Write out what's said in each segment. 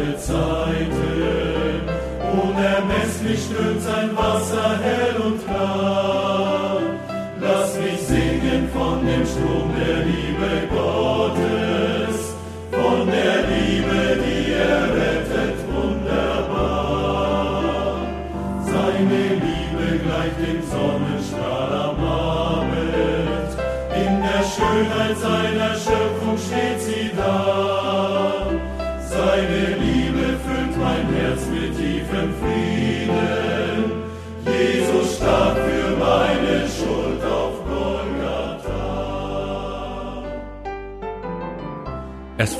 alle Zeiten. Unermesslich strömt sein Wasser hell und klar. Lass mich singen von dem Strom der Liebe Gottes, von der Liebe, die er rettet, wunderbar. Seine Liebe gleicht dem Sonnenstrahl am Abend, in der Schönheit seiner Schöpfung steht sie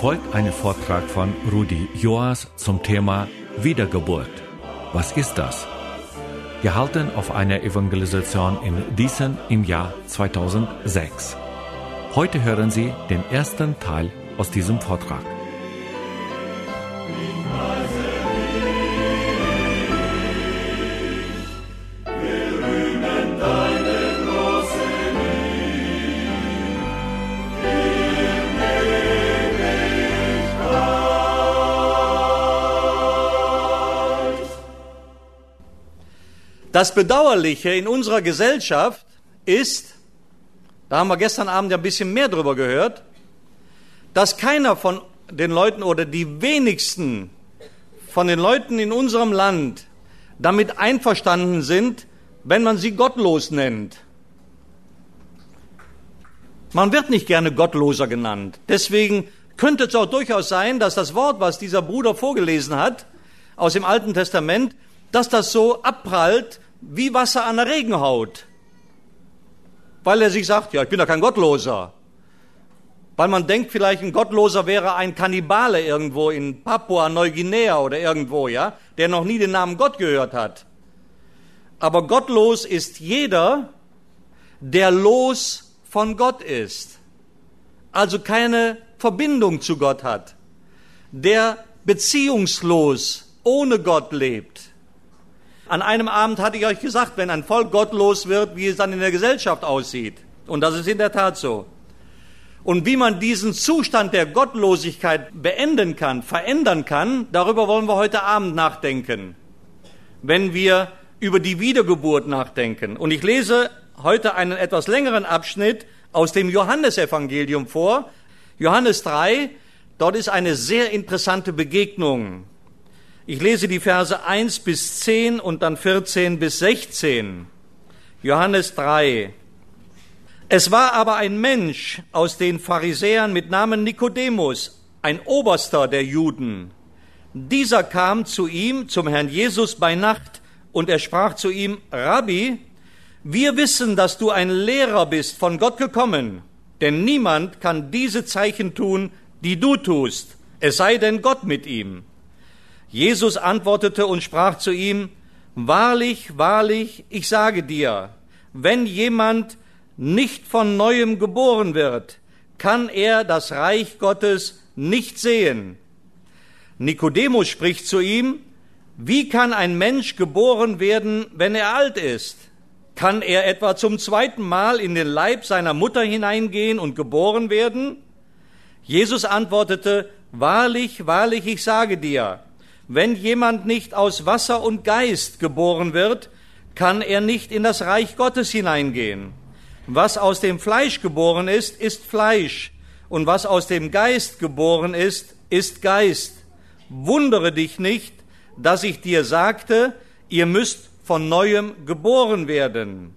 folgt ein Vortrag von Rudi Joas zum Thema Wiedergeburt. Was ist das? Gehalten auf einer Evangelisation in Diesen im Jahr 2006. Heute hören Sie den ersten Teil aus diesem Vortrag. Das Bedauerliche in unserer Gesellschaft ist, da haben wir gestern Abend ja ein bisschen mehr drüber gehört, dass keiner von den Leuten oder die wenigsten von den Leuten in unserem Land damit einverstanden sind, wenn man sie gottlos nennt. Man wird nicht gerne Gottloser genannt. Deswegen könnte es auch durchaus sein, dass das Wort, was dieser Bruder vorgelesen hat, aus dem Alten Testament, dass das so abprallt wie Wasser an der Regenhaut. Weil er sich sagt, ja, ich bin doch kein Gottloser. Weil man denkt, vielleicht ein Gottloser wäre ein Kannibale irgendwo in Papua, Neuguinea oder irgendwo, ja, der noch nie den Namen Gott gehört hat. Aber gottlos ist jeder, der los von Gott ist. Also keine Verbindung zu Gott hat. Der beziehungslos ohne Gott lebt. An einem Abend hatte ich euch gesagt, wenn ein Volk gottlos wird, wie es dann in der Gesellschaft aussieht. Und das ist in der Tat so. Und wie man diesen Zustand der Gottlosigkeit beenden kann, verändern kann, darüber wollen wir heute Abend nachdenken, wenn wir über die Wiedergeburt nachdenken. Und ich lese heute einen etwas längeren Abschnitt aus dem Johannesevangelium vor. Johannes 3, dort ist eine sehr interessante Begegnung. Ich lese die Verse 1 bis 10 und dann 14 bis 16. Johannes 3. Es war aber ein Mensch aus den Pharisäern mit Namen Nikodemus, ein Oberster der Juden. Dieser kam zu ihm, zum Herrn Jesus bei Nacht, und er sprach zu ihm, Rabbi, wir wissen, dass du ein Lehrer bist, von Gott gekommen, denn niemand kann diese Zeichen tun, die du tust, es sei denn Gott mit ihm. Jesus antwortete und sprach zu ihm, Wahrlich, wahrlich, ich sage dir, wenn jemand nicht von neuem geboren wird, kann er das Reich Gottes nicht sehen. Nikodemus spricht zu ihm, wie kann ein Mensch geboren werden, wenn er alt ist? Kann er etwa zum zweiten Mal in den Leib seiner Mutter hineingehen und geboren werden? Jesus antwortete, Wahrlich, wahrlich, ich sage dir, wenn jemand nicht aus Wasser und Geist geboren wird, kann er nicht in das Reich Gottes hineingehen. Was aus dem Fleisch geboren ist, ist Fleisch, und was aus dem Geist geboren ist, ist Geist. Wundere dich nicht, dass ich dir sagte, ihr müsst von neuem geboren werden.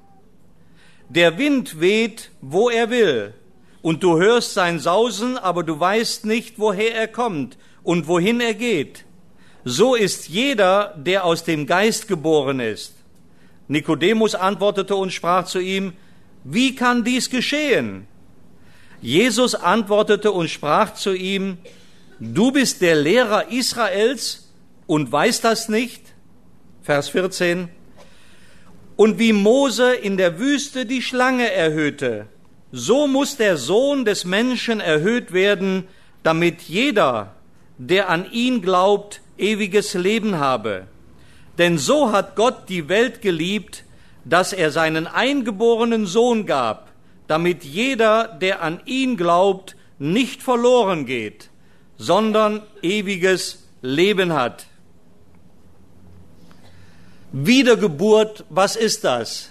Der Wind weht, wo er will, und du hörst sein Sausen, aber du weißt nicht, woher er kommt und wohin er geht. So ist jeder, der aus dem Geist geboren ist. Nikodemus antwortete und sprach zu ihm, wie kann dies geschehen? Jesus antwortete und sprach zu ihm, du bist der Lehrer Israels und weißt das nicht? Vers 14. Und wie Mose in der Wüste die Schlange erhöhte, so muss der Sohn des Menschen erhöht werden, damit jeder, der an ihn glaubt, ewiges Leben habe. Denn so hat Gott die Welt geliebt, dass er seinen eingeborenen Sohn gab, damit jeder, der an ihn glaubt, nicht verloren geht, sondern ewiges Leben hat. Wiedergeburt, was ist das?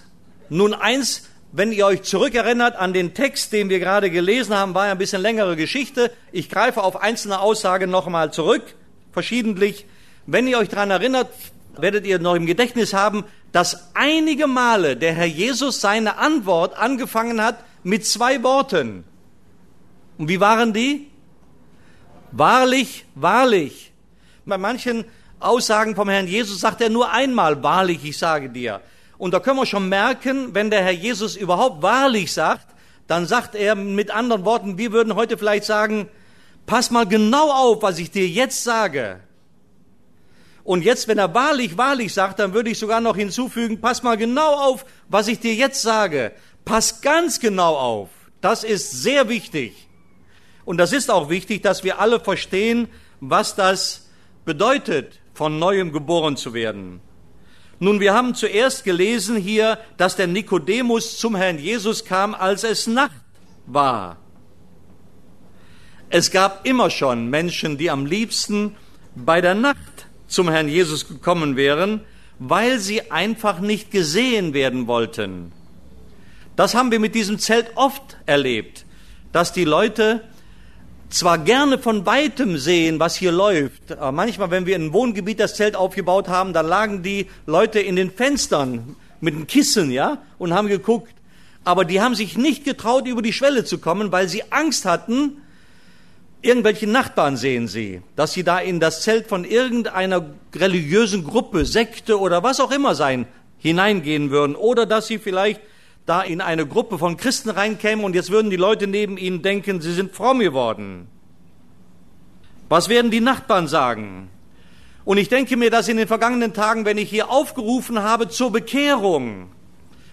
Nun eins, wenn ihr euch zurückerinnert an den Text, den wir gerade gelesen haben, war ja ein bisschen längere Geschichte. Ich greife auf einzelne Aussagen nochmal zurück, verschiedentlich. Wenn ihr euch daran erinnert, werdet ihr noch im Gedächtnis haben, dass einige Male der Herr Jesus seine Antwort angefangen hat mit zwei Worten. Und wie waren die? Wahrlich, wahrlich. Bei manchen Aussagen vom Herrn Jesus sagt er nur einmal, wahrlich, ich sage dir. Und da können wir schon merken, wenn der Herr Jesus überhaupt wahrlich sagt, dann sagt er mit anderen Worten, wir würden heute vielleicht sagen, pass mal genau auf, was ich dir jetzt sage. Und jetzt, wenn er wahrlich, wahrlich sagt, dann würde ich sogar noch hinzufügen, pass mal genau auf, was ich dir jetzt sage. Pass ganz genau auf. Das ist sehr wichtig. Und das ist auch wichtig, dass wir alle verstehen, was das bedeutet, von neuem geboren zu werden. Nun, wir haben zuerst gelesen hier, dass der Nikodemus zum Herrn Jesus kam, als es Nacht war. Es gab immer schon Menschen, die am liebsten bei der Nacht zum Herrn Jesus gekommen wären, weil sie einfach nicht gesehen werden wollten. Das haben wir mit diesem Zelt oft erlebt, dass die Leute zwar gerne von weitem sehen, was hier läuft. Aber manchmal, wenn wir in einem Wohngebiet das Zelt aufgebaut haben, dann lagen die Leute in den Fenstern mit einem Kissen, ja, und haben geguckt. Aber die haben sich nicht getraut, über die Schwelle zu kommen, weil sie Angst hatten, irgendwelche Nachbarn sehen sie, dass sie da in das Zelt von irgendeiner religiösen Gruppe, Sekte oder was auch immer sein, hineingehen würden. Oder dass sie vielleicht da in eine Gruppe von Christen reinkämen und jetzt würden die Leute neben ihnen denken, sie sind fromm geworden. Was werden die Nachbarn sagen? Und ich denke mir, dass in den vergangenen Tagen, wenn ich hier aufgerufen habe zur Bekehrung,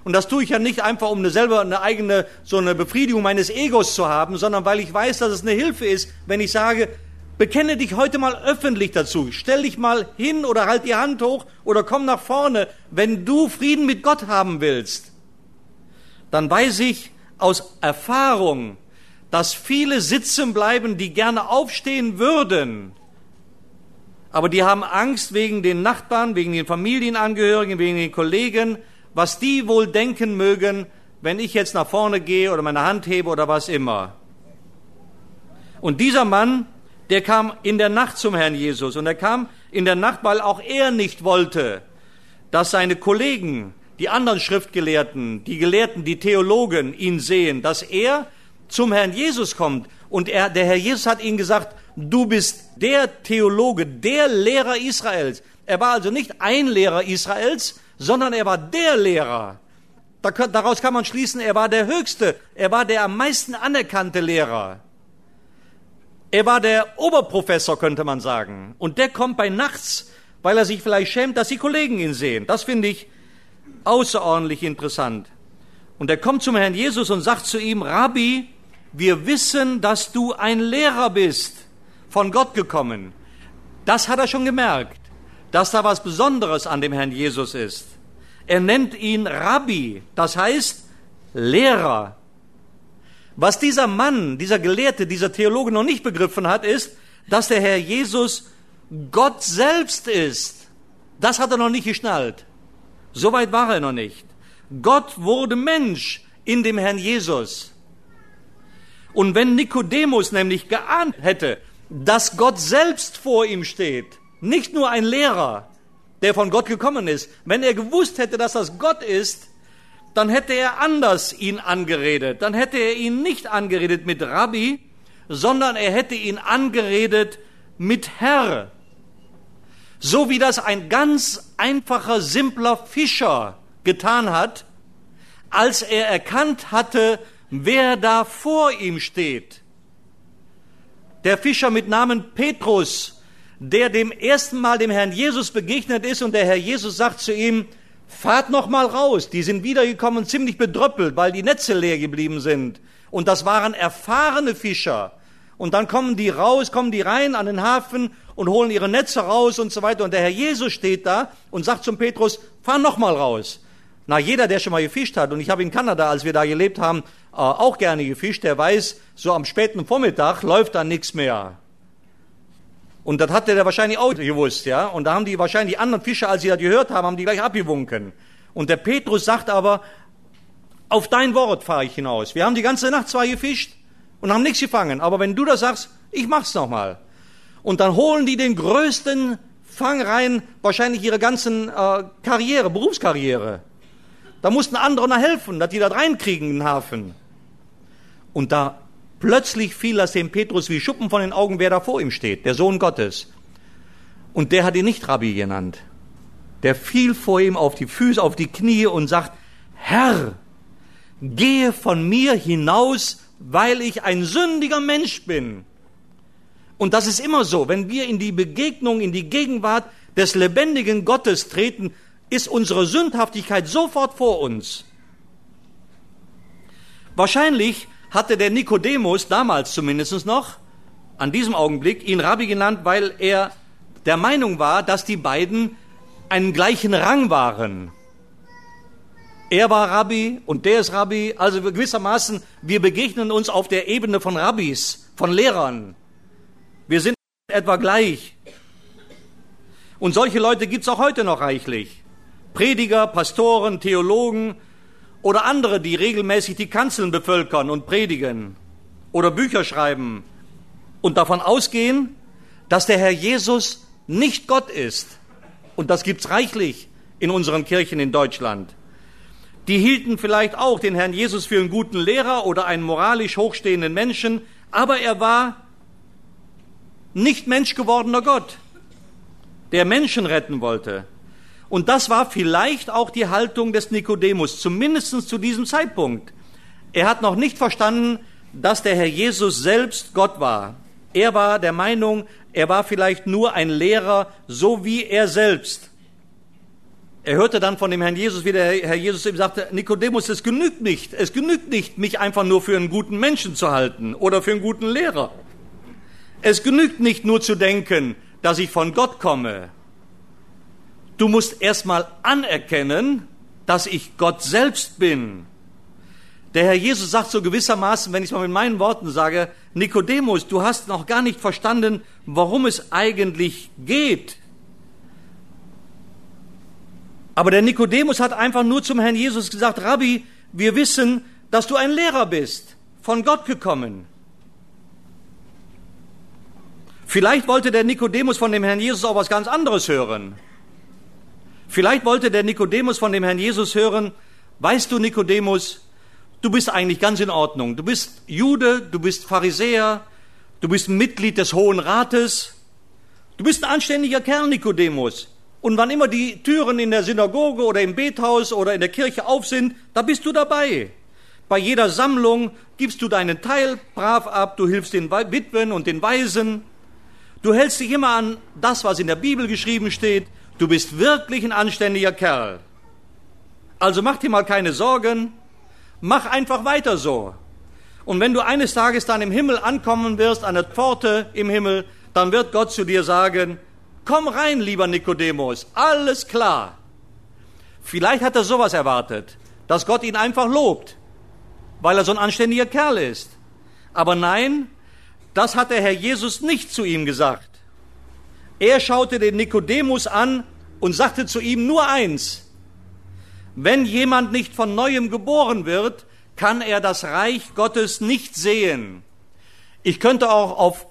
und das tue ich ja nicht einfach, um eine selber eine eigene, so eine Befriedigung meines Egos zu haben, sondern weil ich weiß, dass es eine Hilfe ist, wenn ich sage, bekenne dich heute mal öffentlich dazu. Stell dich mal hin oder halt die Hand hoch oder komm nach vorne, wenn du Frieden mit Gott haben willst dann weiß ich aus Erfahrung, dass viele sitzen bleiben, die gerne aufstehen würden, aber die haben Angst wegen den Nachbarn, wegen den Familienangehörigen, wegen den Kollegen, was die wohl denken mögen, wenn ich jetzt nach vorne gehe oder meine Hand hebe oder was immer. Und dieser Mann, der kam in der Nacht zum Herrn Jesus und er kam in der Nacht, weil auch er nicht wollte, dass seine Kollegen die anderen Schriftgelehrten, die Gelehrten, die Theologen ihn sehen, dass er zum Herrn Jesus kommt. Und er, der Herr Jesus hat ihnen gesagt, du bist der Theologe, der Lehrer Israels. Er war also nicht ein Lehrer Israels, sondern er war der Lehrer. Daraus kann man schließen, er war der Höchste, er war der am meisten anerkannte Lehrer. Er war der Oberprofessor, könnte man sagen. Und der kommt bei nachts, weil er sich vielleicht schämt, dass die Kollegen ihn sehen. Das finde ich außerordentlich interessant. Und er kommt zum Herrn Jesus und sagt zu ihm, Rabbi, wir wissen, dass du ein Lehrer bist, von Gott gekommen. Das hat er schon gemerkt, dass da was Besonderes an dem Herrn Jesus ist. Er nennt ihn Rabbi, das heißt Lehrer. Was dieser Mann, dieser Gelehrte, dieser Theologe noch nicht begriffen hat, ist, dass der Herr Jesus Gott selbst ist. Das hat er noch nicht geschnallt. So weit war er noch nicht. Gott wurde Mensch in dem Herrn Jesus. Und wenn Nikodemus nämlich geahnt hätte, dass Gott selbst vor ihm steht, nicht nur ein Lehrer, der von Gott gekommen ist, wenn er gewusst hätte, dass das Gott ist, dann hätte er anders ihn angeredet. Dann hätte er ihn nicht angeredet mit Rabbi, sondern er hätte ihn angeredet mit Herr. So wie das ein ganz einfacher, simpler Fischer getan hat, als er erkannt hatte, wer da vor ihm steht. Der Fischer mit Namen Petrus, der dem ersten Mal dem Herrn Jesus begegnet ist und der Herr Jesus sagt zu ihm, fahrt noch mal raus. Die sind wiedergekommen ziemlich bedröppelt, weil die Netze leer geblieben sind. Und das waren erfahrene Fischer. Und dann kommen die raus, kommen die rein an den Hafen und holen ihre Netze raus und so weiter. Und der Herr Jesus steht da und sagt zum Petrus, fahr noch mal raus. Na, jeder, der schon mal gefischt hat, und ich habe in Kanada, als wir da gelebt haben, äh, auch gerne gefischt, der weiß, so am späten Vormittag läuft da nichts mehr. Und das hatte der wahrscheinlich auch gewusst, ja. Und da haben die wahrscheinlich die anderen Fischer, als sie das gehört haben, haben die gleich abgewunken. Und der Petrus sagt aber, auf dein Wort fahre ich hinaus. Wir haben die ganze Nacht zwar gefischt und haben nichts gefangen, aber wenn du das sagst, ich mach's nochmal. Und dann holen die den größten Fang rein, wahrscheinlich ihre ganzen äh, Karriere, Berufskarriere. Da mussten andere noch helfen, dass die da reinkriegen in den Hafen. Und da plötzlich fiel das dem Petrus wie Schuppen von den Augen, wer da vor ihm steht, der Sohn Gottes. Und der hat ihn nicht Rabbi genannt. Der fiel vor ihm auf die Füße, auf die Knie und sagt, Herr, gehe von mir hinaus, weil ich ein sündiger Mensch bin. Und das ist immer so, wenn wir in die Begegnung, in die Gegenwart des lebendigen Gottes treten, ist unsere Sündhaftigkeit sofort vor uns. Wahrscheinlich hatte der Nikodemus damals zumindest noch, an diesem Augenblick, ihn Rabbi genannt, weil er der Meinung war, dass die beiden einen gleichen Rang waren. Er war Rabbi und der ist Rabbi, also gewissermaßen, wir begegnen uns auf der Ebene von Rabbis, von Lehrern. Wir sind etwa gleich. Und solche Leute gibt es auch heute noch reichlich. Prediger, Pastoren, Theologen oder andere, die regelmäßig die Kanzeln bevölkern und predigen oder Bücher schreiben und davon ausgehen, dass der Herr Jesus nicht Gott ist. Und das gibt's reichlich in unseren Kirchen in Deutschland. Die hielten vielleicht auch den Herrn Jesus für einen guten Lehrer oder einen moralisch hochstehenden Menschen, aber er war nicht Mensch gewordener Gott, der Menschen retten wollte. Und das war vielleicht auch die Haltung des Nikodemus, zumindest zu diesem Zeitpunkt. Er hat noch nicht verstanden, dass der Herr Jesus selbst Gott war. Er war der Meinung, er war vielleicht nur ein Lehrer, so wie er selbst. Er hörte dann von dem Herrn Jesus, wie der Herr Jesus ihm sagte, Nikodemus, es genügt nicht, es genügt nicht, mich einfach nur für einen guten Menschen zu halten oder für einen guten Lehrer. Es genügt nicht nur zu denken, dass ich von Gott komme. Du musst erstmal anerkennen, dass ich Gott selbst bin. Der Herr Jesus sagt so gewissermaßen, wenn ich es mal mit meinen Worten sage, Nikodemus, du hast noch gar nicht verstanden, worum es eigentlich geht. Aber der Nikodemus hat einfach nur zum Herrn Jesus gesagt, Rabbi, wir wissen, dass du ein Lehrer bist, von Gott gekommen. Vielleicht wollte der Nikodemus von dem Herrn Jesus auch was ganz anderes hören. Vielleicht wollte der Nikodemus von dem Herrn Jesus hören, weißt du, Nikodemus, du bist eigentlich ganz in Ordnung. Du bist Jude, du bist Pharisäer, du bist Mitglied des Hohen Rates, du bist ein anständiger Kerl, Nikodemus. Und wann immer die Türen in der Synagoge oder im Bethaus oder in der Kirche auf sind, da bist du dabei. Bei jeder Sammlung gibst du deinen Teil brav ab, du hilfst den Witwen und den Waisen, du hältst dich immer an das, was in der Bibel geschrieben steht, du bist wirklich ein anständiger Kerl. Also mach dir mal keine Sorgen, mach einfach weiter so. Und wenn du eines Tages dann im Himmel ankommen wirst, an der Pforte im Himmel, dann wird Gott zu dir sagen, komm rein, lieber Nikodemus, alles klar. Vielleicht hat er sowas erwartet, dass Gott ihn einfach lobt, weil er so ein anständiger Kerl ist. Aber nein, das hat der Herr Jesus nicht zu ihm gesagt. Er schaute den Nikodemus an und sagte zu ihm nur eins. Wenn jemand nicht von neuem geboren wird, kann er das Reich Gottes nicht sehen. Ich könnte auch auf,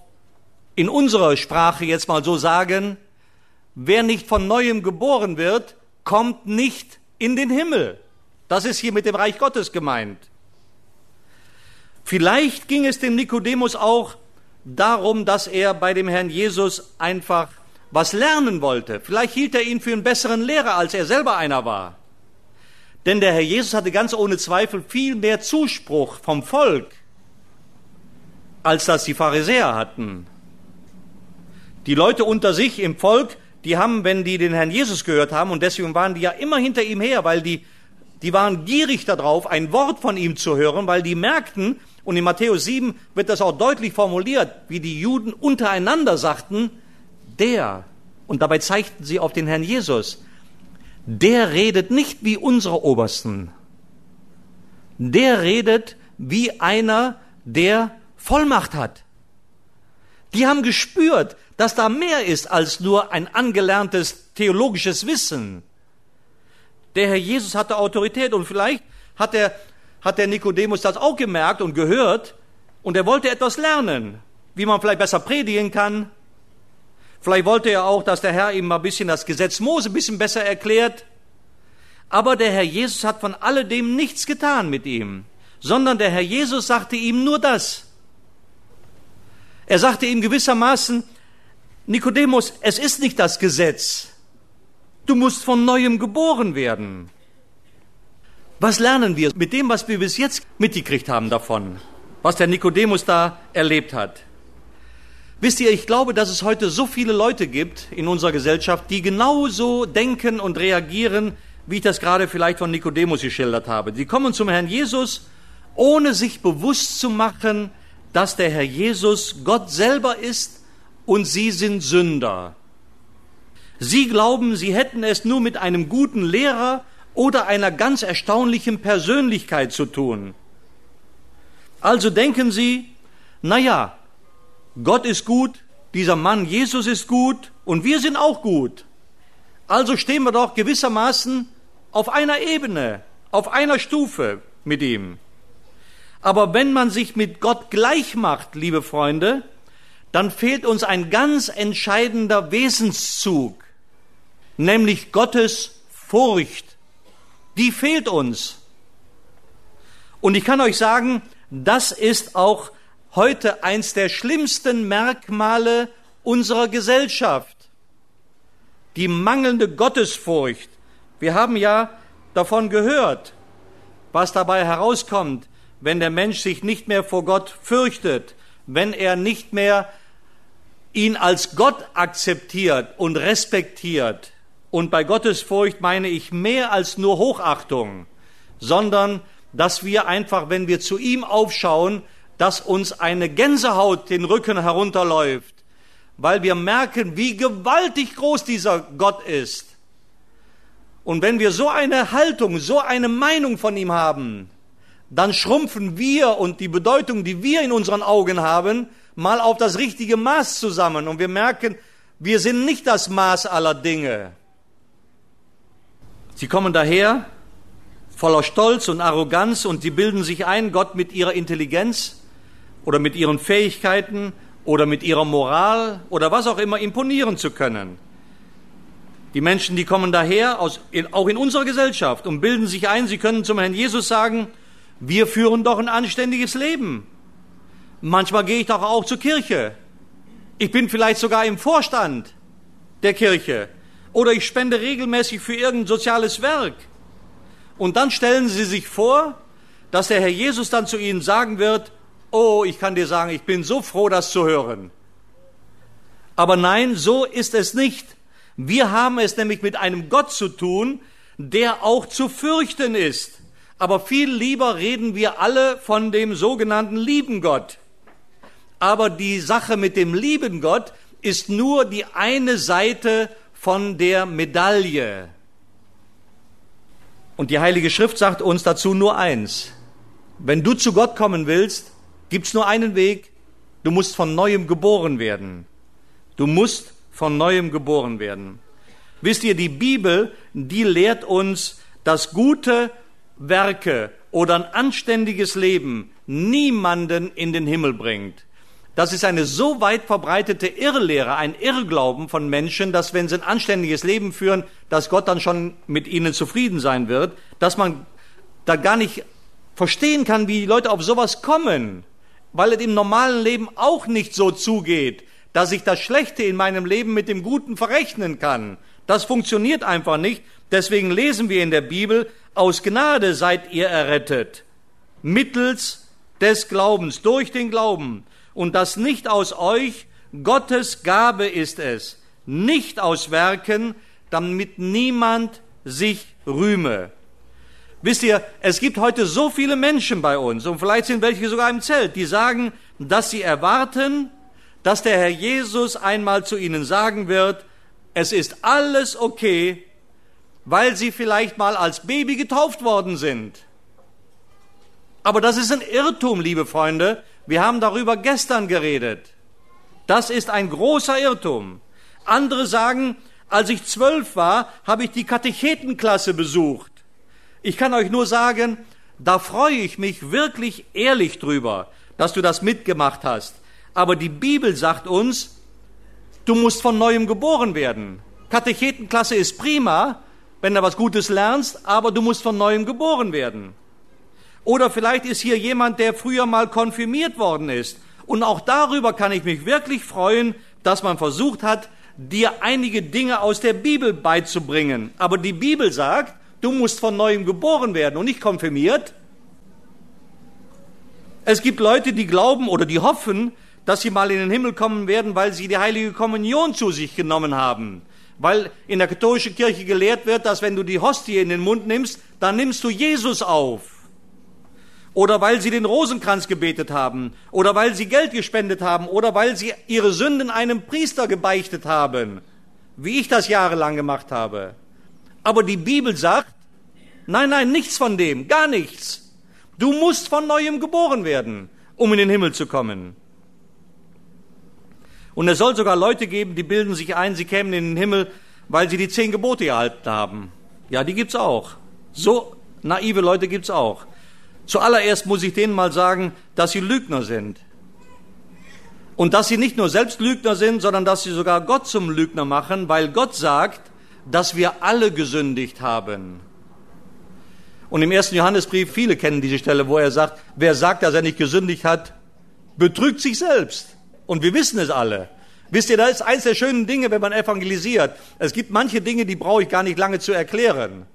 in unserer Sprache jetzt mal so sagen, wer nicht von neuem geboren wird, kommt nicht in den Himmel. Das ist hier mit dem Reich Gottes gemeint. Vielleicht ging es dem Nikodemus auch darum, dass er bei dem Herrn Jesus einfach was lernen wollte. Vielleicht hielt er ihn für einen besseren Lehrer, als er selber einer war. Denn der Herr Jesus hatte ganz ohne Zweifel viel mehr Zuspruch vom Volk, als das die Pharisäer hatten. Die Leute unter sich im Volk, die haben, wenn die den Herrn Jesus gehört haben, und deswegen waren die ja immer hinter ihm her, weil die, die waren gierig darauf, ein Wort von ihm zu hören, weil die merkten, und in Matthäus 7 wird das auch deutlich formuliert, wie die Juden untereinander sagten, der, und dabei zeigten sie auf den Herrn Jesus, der redet nicht wie unsere Obersten. Der redet wie einer, der Vollmacht hat. Die haben gespürt, dass da mehr ist als nur ein angelerntes theologisches Wissen. Der Herr Jesus hatte Autorität und vielleicht hat der, hat der Nikodemus das auch gemerkt und gehört und er wollte etwas lernen, wie man vielleicht besser predigen kann. Vielleicht wollte er auch, dass der Herr ihm mal ein bisschen das Gesetz Mose ein bisschen besser erklärt. Aber der Herr Jesus hat von alledem nichts getan mit ihm, sondern der Herr Jesus sagte ihm nur das. Er sagte ihm gewissermaßen, Nikodemus, es ist nicht das Gesetz. Du musst von neuem geboren werden. Was lernen wir mit dem, was wir bis jetzt mitgekriegt haben davon, was der Nikodemus da erlebt hat? Wisst ihr, ich glaube, dass es heute so viele Leute gibt in unserer Gesellschaft, die genauso denken und reagieren, wie ich das gerade vielleicht von Nikodemus geschildert habe. Die kommen zum Herrn Jesus, ohne sich bewusst zu machen, dass der Herr Jesus Gott selber ist und sie sind Sünder. Sie glauben, sie hätten es nur mit einem guten Lehrer oder einer ganz erstaunlichen Persönlichkeit zu tun. Also denken sie, na ja, Gott ist gut, dieser Mann Jesus ist gut und wir sind auch gut. Also stehen wir doch gewissermaßen auf einer Ebene, auf einer Stufe mit ihm. Aber wenn man sich mit Gott gleich macht, liebe Freunde, dann fehlt uns ein ganz entscheidender Wesenszug, nämlich Gottes Furcht. Die fehlt uns. Und ich kann euch sagen, das ist auch heute eins der schlimmsten Merkmale unserer Gesellschaft. Die mangelnde Gottesfurcht. Wir haben ja davon gehört, was dabei herauskommt, wenn der Mensch sich nicht mehr vor Gott fürchtet, wenn er nicht mehr ihn als Gott akzeptiert und respektiert. Und bei Gottesfurcht meine ich mehr als nur Hochachtung, sondern dass wir einfach, wenn wir zu ihm aufschauen, dass uns eine Gänsehaut den Rücken herunterläuft, weil wir merken, wie gewaltig groß dieser Gott ist. Und wenn wir so eine Haltung, so eine Meinung von ihm haben, dann schrumpfen wir und die Bedeutung, die wir in unseren Augen haben, mal auf das richtige Maß zusammen und wir merken, wir sind nicht das Maß aller Dinge. Sie kommen daher voller Stolz und Arroganz und sie bilden sich ein, Gott mit ihrer Intelligenz oder mit ihren Fähigkeiten oder mit ihrer Moral oder was auch immer imponieren zu können. Die Menschen, die kommen daher, aus, auch in unserer Gesellschaft, und bilden sich ein, sie können zum Herrn Jesus sagen, wir führen doch ein anständiges Leben. Manchmal gehe ich doch auch zur Kirche. Ich bin vielleicht sogar im Vorstand der Kirche. Oder ich spende regelmäßig für irgendein soziales Werk. Und dann stellen Sie sich vor, dass der Herr Jesus dann zu Ihnen sagen wird, oh, ich kann dir sagen, ich bin so froh, das zu hören. Aber nein, so ist es nicht. Wir haben es nämlich mit einem Gott zu tun, der auch zu fürchten ist aber viel lieber reden wir alle von dem sogenannten lieben Gott. Aber die Sache mit dem lieben Gott ist nur die eine Seite von der Medaille. Und die Heilige Schrift sagt uns dazu nur eins. Wenn du zu Gott kommen willst, gibt's nur einen Weg. Du musst von neuem geboren werden. Du musst von neuem geboren werden. Wisst ihr, die Bibel, die lehrt uns das Gute Werke oder ein anständiges Leben niemanden in den Himmel bringt. Das ist eine so weit verbreitete Irrlehre, ein Irrglauben von Menschen, dass wenn sie ein anständiges Leben führen, dass Gott dann schon mit ihnen zufrieden sein wird, dass man da gar nicht verstehen kann, wie die Leute auf sowas kommen, weil es im normalen Leben auch nicht so zugeht, dass ich das Schlechte in meinem Leben mit dem Guten verrechnen kann. Das funktioniert einfach nicht. Deswegen lesen wir in der Bibel, aus Gnade seid ihr errettet, mittels des Glaubens, durch den Glauben. Und das nicht aus euch, Gottes Gabe ist es, nicht aus Werken, damit niemand sich rühme. Wisst ihr, es gibt heute so viele Menschen bei uns, und vielleicht sind welche sogar im Zelt, die sagen, dass sie erwarten, dass der Herr Jesus einmal zu ihnen sagen wird, es ist alles okay, weil sie vielleicht mal als Baby getauft worden sind. Aber das ist ein Irrtum, liebe Freunde. Wir haben darüber gestern geredet. Das ist ein großer Irrtum. Andere sagen, als ich zwölf war, habe ich die Katechetenklasse besucht. Ich kann euch nur sagen, da freue ich mich wirklich ehrlich drüber, dass du das mitgemacht hast. Aber die Bibel sagt uns, du musst von neuem geboren werden. Katechetenklasse ist prima, wenn du was Gutes lernst, aber du musst von neuem geboren werden. Oder vielleicht ist hier jemand, der früher mal konfirmiert worden ist. Und auch darüber kann ich mich wirklich freuen, dass man versucht hat, dir einige Dinge aus der Bibel beizubringen. Aber die Bibel sagt, du musst von neuem geboren werden und nicht konfirmiert. Es gibt Leute, die glauben oder die hoffen, dass sie mal in den Himmel kommen werden, weil sie die heilige Kommunion zu sich genommen haben. Weil in der katholischen Kirche gelehrt wird, dass wenn du die Hostie in den Mund nimmst, dann nimmst du Jesus auf. Oder weil sie den Rosenkranz gebetet haben. Oder weil sie Geld gespendet haben. Oder weil sie ihre Sünden einem Priester gebeichtet haben. Wie ich das jahrelang gemacht habe. Aber die Bibel sagt, nein, nein, nichts von dem, gar nichts. Du musst von neuem geboren werden, um in den Himmel zu kommen. Und es soll sogar Leute geben, die bilden sich ein, sie kämen in den Himmel, weil sie die zehn Gebote erhalten haben. Ja, die gibt's auch. So naive Leute gibt's auch. Zuallererst muss ich denen mal sagen, dass sie Lügner sind. Und dass sie nicht nur selbst Lügner sind, sondern dass sie sogar Gott zum Lügner machen, weil Gott sagt, dass wir alle gesündigt haben. Und im ersten Johannesbrief, viele kennen diese Stelle, wo er sagt, wer sagt, dass er nicht gesündigt hat, betrügt sich selbst. Und wir wissen es alle. Wisst ihr, das ist eines der schönen Dinge, wenn man evangelisiert. Es gibt manche Dinge, die brauche ich gar nicht lange zu erklären.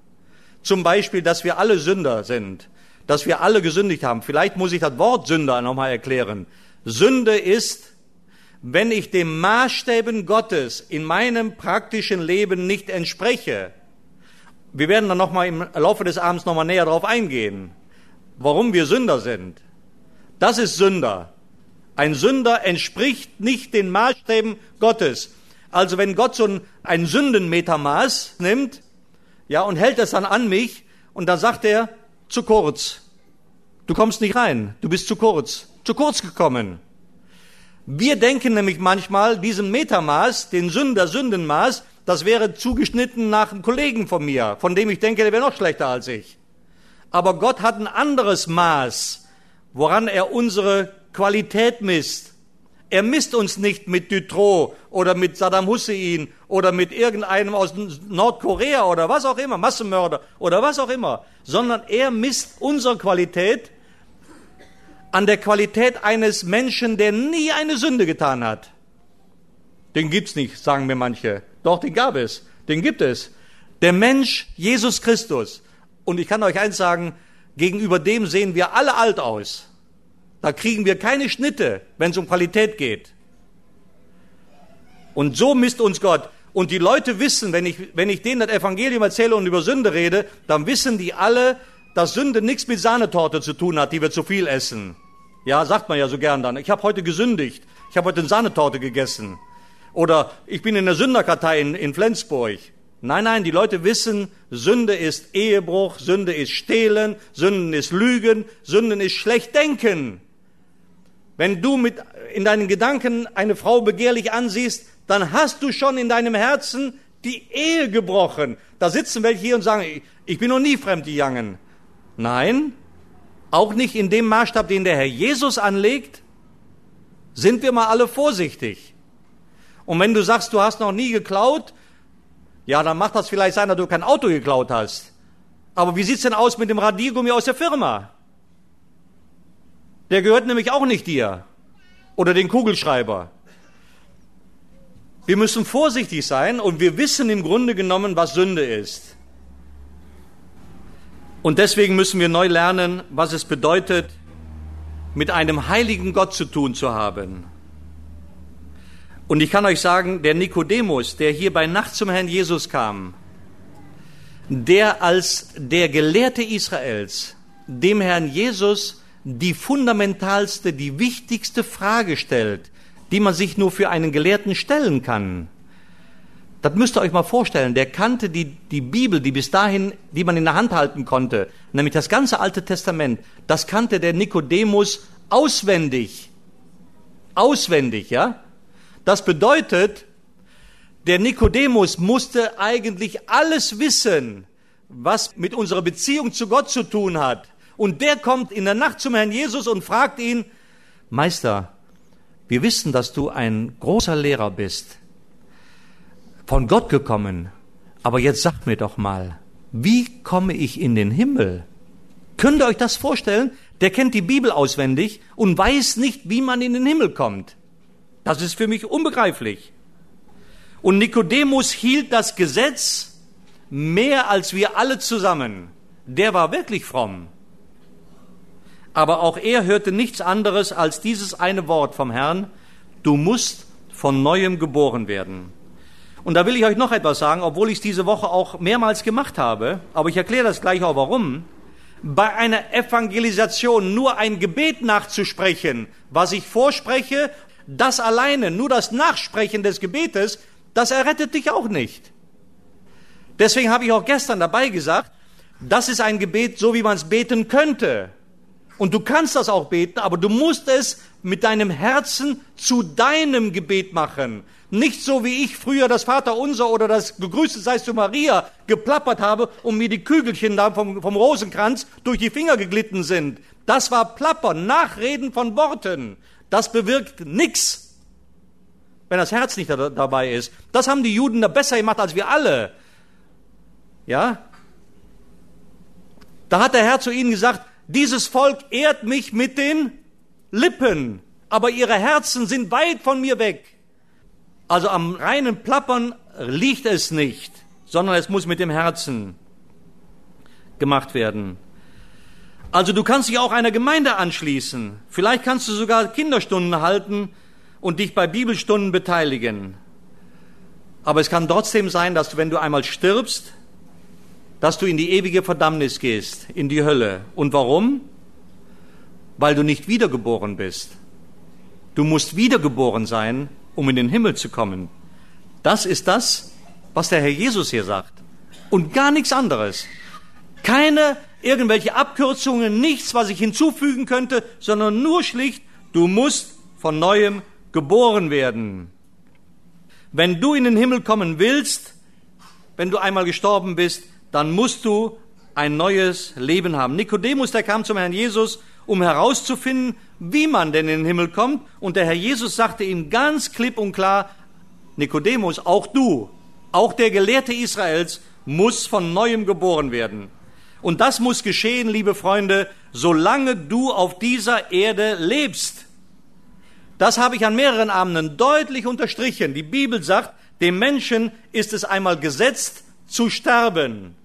Zum Beispiel, dass wir alle Sünder sind, dass wir alle gesündigt haben. Vielleicht muss ich das Wort Sünder nochmal erklären. Sünde ist, wenn ich dem Maßstäben Gottes in meinem praktischen Leben nicht entspreche. Wir werden dann nochmal im Laufe des Abends nochmal näher darauf eingehen, warum wir Sünder sind. Das ist Sünder. Ein Sünder entspricht nicht den Maßstäben Gottes. Also wenn Gott so ein, ein Sündenmetermaß nimmt, ja, und hält es dann an mich, und dann sagt er, zu kurz. Du kommst nicht rein. Du bist zu kurz. Zu kurz gekommen. Wir denken nämlich manchmal, diesen Metermaß, den Sünder, Sündenmaß, das wäre zugeschnitten nach einem Kollegen von mir, von dem ich denke, der wäre noch schlechter als ich. Aber Gott hat ein anderes Maß, woran er unsere Qualität misst. Er misst uns nicht mit Dutroux oder mit Saddam Hussein oder mit irgendeinem aus Nordkorea oder was auch immer, Massenmörder oder was auch immer, sondern er misst unsere Qualität an der Qualität eines Menschen, der nie eine Sünde getan hat. Den gibt's nicht, sagen mir manche. Doch, den gab es. Den gibt es. Der Mensch Jesus Christus. Und ich kann euch eins sagen, gegenüber dem sehen wir alle alt aus. Da kriegen wir keine Schnitte, wenn es um Qualität geht. Und so misst uns Gott. Und die Leute wissen, wenn ich, wenn ich denen das Evangelium erzähle und über Sünde rede, dann wissen die alle, dass Sünde nichts mit Sahnetorte zu tun hat, die wir zu viel essen. Ja, sagt man ja so gern dann. Ich habe heute gesündigt. Ich habe heute eine Sahnetorte gegessen. Oder ich bin in der Sünderkartei in, in Flensburg. Nein, nein, die Leute wissen, Sünde ist Ehebruch, Sünde ist Stehlen, Sünden ist Lügen, Sünden ist schlecht denken. Wenn du mit in deinen Gedanken eine Frau begehrlich ansiehst, dann hast du schon in deinem Herzen die Ehe gebrochen. Da sitzen welche hier und sagen, ich bin noch nie fremd gegangen. Nein, auch nicht in dem Maßstab, den der Herr Jesus anlegt, sind wir mal alle vorsichtig. Und wenn du sagst, du hast noch nie geklaut, ja, dann macht das vielleicht sein, dass du kein Auto geklaut hast. Aber wie sieht's denn aus mit dem Radiergummi aus der Firma? Der gehört nämlich auch nicht dir. Oder den Kugelschreiber. Wir müssen vorsichtig sein und wir wissen im Grunde genommen, was Sünde ist. Und deswegen müssen wir neu lernen, was es bedeutet, mit einem heiligen Gott zu tun zu haben. Und ich kann euch sagen, der Nikodemus, der hier bei Nacht zum Herrn Jesus kam, der als der Gelehrte Israels dem Herrn Jesus die fundamentalste, die wichtigste Frage stellt, die man sich nur für einen Gelehrten stellen kann. Das müsst ihr euch mal vorstellen. Der kannte die, die Bibel, die bis dahin, die man in der Hand halten konnte, nämlich das ganze Alte Testament, das kannte der Nikodemus auswendig. Auswendig, ja? Das bedeutet, der Nikodemus musste eigentlich alles wissen, was mit unserer Beziehung zu Gott zu tun hat. Und der kommt in der Nacht zum Herrn Jesus und fragt ihn, Meister, wir wissen, dass du ein großer Lehrer bist, von Gott gekommen, aber jetzt sag mir doch mal, wie komme ich in den Himmel? Könnt ihr euch das vorstellen? Der kennt die Bibel auswendig und weiß nicht, wie man in den Himmel kommt. Das ist für mich unbegreiflich. Und Nikodemus hielt das Gesetz mehr als wir alle zusammen. Der war wirklich fromm. Aber auch er hörte nichts anderes als dieses eine Wort vom Herrn, du musst von neuem geboren werden. Und da will ich euch noch etwas sagen, obwohl ich es diese Woche auch mehrmals gemacht habe, aber ich erkläre das gleich auch warum. Bei einer Evangelisation nur ein Gebet nachzusprechen, was ich vorspreche, das alleine, nur das Nachsprechen des Gebetes, das errettet dich auch nicht. Deswegen habe ich auch gestern dabei gesagt, das ist ein Gebet, so wie man es beten könnte. Und du kannst das auch beten, aber du musst es mit deinem Herzen zu deinem Gebet machen. Nicht so wie ich früher das Vaterunser oder das Gegrüßet seist du Maria geplappert habe und mir die Kügelchen da vom, vom Rosenkranz durch die Finger geglitten sind. Das war Plappern, Nachreden von Worten. Das bewirkt nichts, wenn das Herz nicht da, dabei ist. Das haben die Juden da besser gemacht als wir alle. Ja? Da hat der Herr zu ihnen gesagt, dieses Volk ehrt mich mit den Lippen, aber ihre Herzen sind weit von mir weg. Also am reinen Plappern liegt es nicht, sondern es muss mit dem Herzen gemacht werden. Also du kannst dich auch einer Gemeinde anschließen. Vielleicht kannst du sogar Kinderstunden halten und dich bei Bibelstunden beteiligen. Aber es kann trotzdem sein, dass du, wenn du einmal stirbst, dass du in die ewige Verdammnis gehst, in die Hölle. Und warum? Weil du nicht wiedergeboren bist. Du musst wiedergeboren sein, um in den Himmel zu kommen. Das ist das, was der Herr Jesus hier sagt. Und gar nichts anderes. Keine irgendwelche Abkürzungen, nichts, was ich hinzufügen könnte, sondern nur schlicht, du musst von neuem geboren werden. Wenn du in den Himmel kommen willst, wenn du einmal gestorben bist, dann musst du ein neues Leben haben. Nikodemus, der kam zum Herrn Jesus, um herauszufinden, wie man denn in den Himmel kommt. Und der Herr Jesus sagte ihm ganz klipp und klar, Nikodemus, auch du, auch der Gelehrte Israels, muss von neuem geboren werden. Und das muss geschehen, liebe Freunde, solange du auf dieser Erde lebst. Das habe ich an mehreren Abenden deutlich unterstrichen. Die Bibel sagt, dem Menschen ist es einmal gesetzt zu sterben.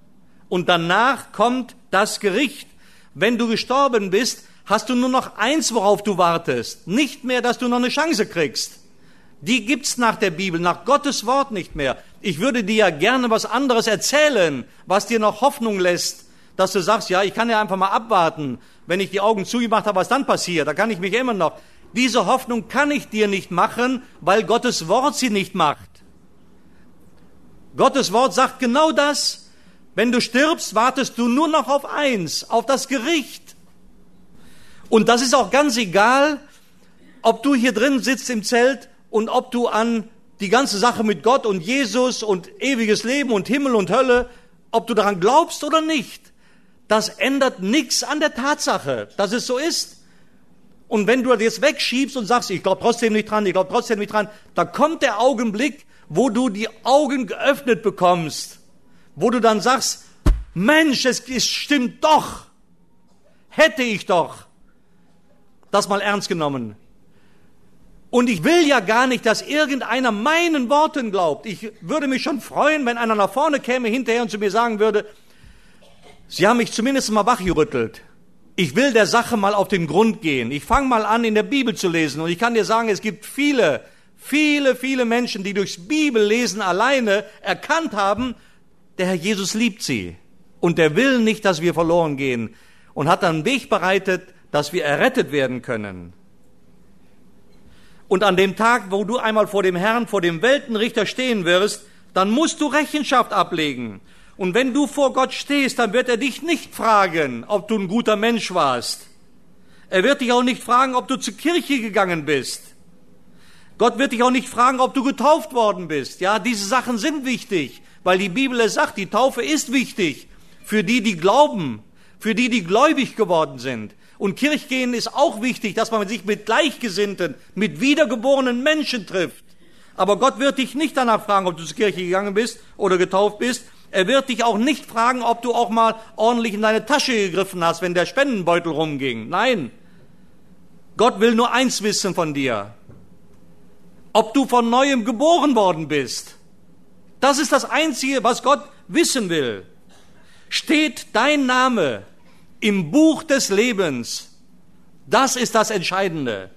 Und danach kommt das Gericht. Wenn du gestorben bist, hast du nur noch eins, worauf du wartest. Nicht mehr, dass du noch eine Chance kriegst. Die gibt's nach der Bibel, nach Gottes Wort nicht mehr. Ich würde dir ja gerne was anderes erzählen, was dir noch Hoffnung lässt, dass du sagst, ja, ich kann ja einfach mal abwarten, wenn ich die Augen zugemacht habe, was dann passiert. Da kann ich mich immer noch. Diese Hoffnung kann ich dir nicht machen, weil Gottes Wort sie nicht macht. Gottes Wort sagt genau das. Wenn du stirbst, wartest du nur noch auf eins, auf das Gericht. Und das ist auch ganz egal, ob du hier drin sitzt im Zelt und ob du an die ganze Sache mit Gott und Jesus und ewiges Leben und Himmel und Hölle, ob du daran glaubst oder nicht. Das ändert nichts an der Tatsache, dass es so ist. Und wenn du das jetzt wegschiebst und sagst, ich glaube trotzdem nicht dran, ich glaube trotzdem nicht dran, da kommt der Augenblick, wo du die Augen geöffnet bekommst, wo du dann sagst, Mensch, es, es stimmt doch, hätte ich doch das mal ernst genommen. Und ich will ja gar nicht, dass irgendeiner meinen Worten glaubt. Ich würde mich schon freuen, wenn einer nach vorne käme hinterher und zu mir sagen würde, Sie haben mich zumindest mal wachgerüttelt. Ich will der Sache mal auf den Grund gehen. Ich fange mal an, in der Bibel zu lesen. Und ich kann dir sagen, es gibt viele, viele, viele Menschen, die durchs Bibellesen alleine erkannt haben, der Herr Jesus liebt sie. Und der will nicht, dass wir verloren gehen. Und hat einen Weg bereitet, dass wir errettet werden können. Und an dem Tag, wo du einmal vor dem Herrn, vor dem Weltenrichter stehen wirst, dann musst du Rechenschaft ablegen. Und wenn du vor Gott stehst, dann wird er dich nicht fragen, ob du ein guter Mensch warst. Er wird dich auch nicht fragen, ob du zur Kirche gegangen bist. Gott wird dich auch nicht fragen, ob du getauft worden bist. Ja, diese Sachen sind wichtig, weil die Bibel es sagt, die Taufe ist wichtig für die, die glauben, für die, die gläubig geworden sind. Und Kirchgehen ist auch wichtig, dass man sich mit Gleichgesinnten, mit wiedergeborenen Menschen trifft. Aber Gott wird dich nicht danach fragen, ob du zur Kirche gegangen bist oder getauft bist. Er wird dich auch nicht fragen, ob du auch mal ordentlich in deine Tasche gegriffen hast, wenn der Spendenbeutel rumging. Nein. Gott will nur eins wissen von dir. Ob du von neuem geboren worden bist. Das ist das Einzige, was Gott wissen will. Steht dein Name im Buch des Lebens. Das ist das Entscheidende.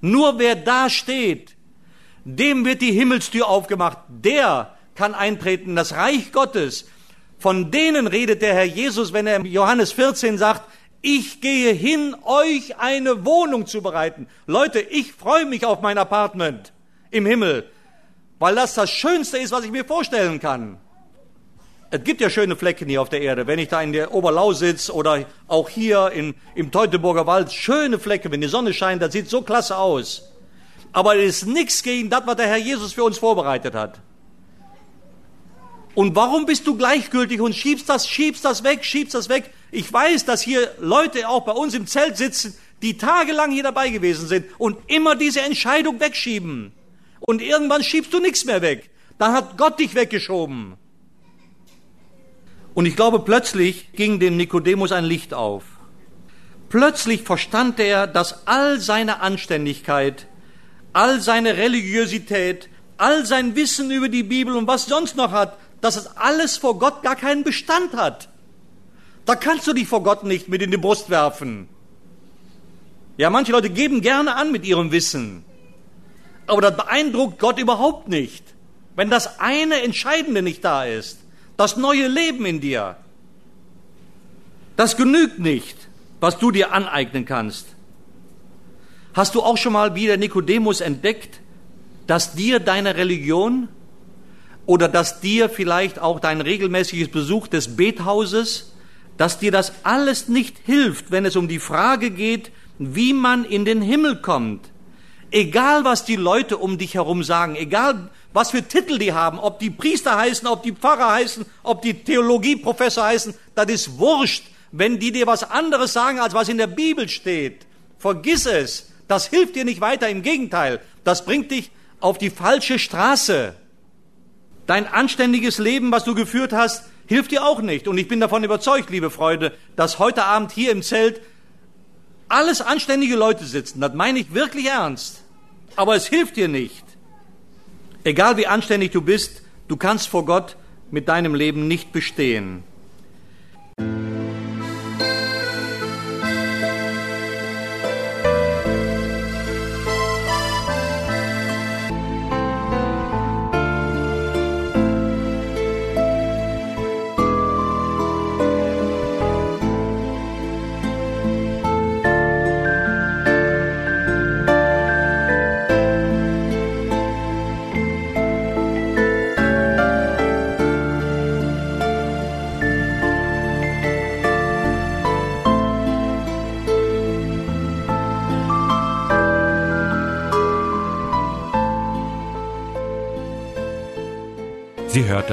Nur wer da steht, dem wird die Himmelstür aufgemacht. Der kann eintreten in das Reich Gottes. Von denen redet der Herr Jesus, wenn er in Johannes 14 sagt, ich gehe hin, euch eine Wohnung zu bereiten. Leute, ich freue mich auf mein Apartment im Himmel, weil das das Schönste ist, was ich mir vorstellen kann. Es gibt ja schöne Flecken hier auf der Erde. Wenn ich da in der Oberlausitz oder auch hier in, im Teutoburger Wald, schöne Flecken, wenn die Sonne scheint, das sieht so klasse aus. Aber es ist nichts gegen das, was der Herr Jesus für uns vorbereitet hat. Und warum bist du gleichgültig und schiebst das, schiebst das weg, schiebst das weg? Ich weiß, dass hier Leute auch bei uns im Zelt sitzen, die tagelang hier dabei gewesen sind und immer diese Entscheidung wegschieben. Und irgendwann schiebst du nichts mehr weg. Dann hat Gott dich weggeschoben. Und ich glaube, plötzlich ging dem Nikodemus ein Licht auf. Plötzlich verstand er, dass all seine Anständigkeit, all seine Religiosität, all sein Wissen über die Bibel und was sonst noch hat, dass es alles vor Gott gar keinen Bestand hat. Da kannst du dich vor Gott nicht mit in die Brust werfen. Ja, manche Leute geben gerne an mit ihrem Wissen. Aber das beeindruckt Gott überhaupt nicht, wenn das eine Entscheidende nicht da ist das neue Leben in dir. Das genügt nicht, was du dir aneignen kannst. Hast du auch schon mal wie der Nikodemus entdeckt, dass dir deine Religion oder dass dir vielleicht auch dein regelmäßiges Besuch des Bethauses, dass dir das alles nicht hilft, wenn es um die Frage geht, wie man in den Himmel kommt. Egal, was die Leute um dich herum sagen, egal, was für Titel die haben, ob die Priester heißen, ob die Pfarrer heißen, ob die Theologieprofessor heißen, das ist wurscht, wenn die dir was anderes sagen, als was in der Bibel steht. Vergiss es. Das hilft dir nicht weiter. Im Gegenteil, das bringt dich auf die falsche Straße. Dein anständiges Leben, was du geführt hast, hilft dir auch nicht. Und ich bin davon überzeugt, liebe Freunde, dass heute Abend hier im Zelt alles anständige Leute sitzen. Das meine ich wirklich ernst. Aber es hilft dir nicht. Egal wie anständig du bist, du kannst vor Gott mit deinem Leben nicht bestehen.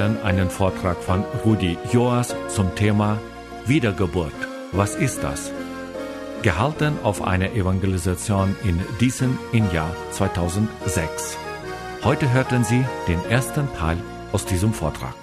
Hörten einen Vortrag von Rudi Joas zum Thema Wiedergeburt. Was ist das? Gehalten auf einer Evangelisation in Diesen im Jahr 2006. Heute hörten Sie den ersten Teil aus diesem Vortrag.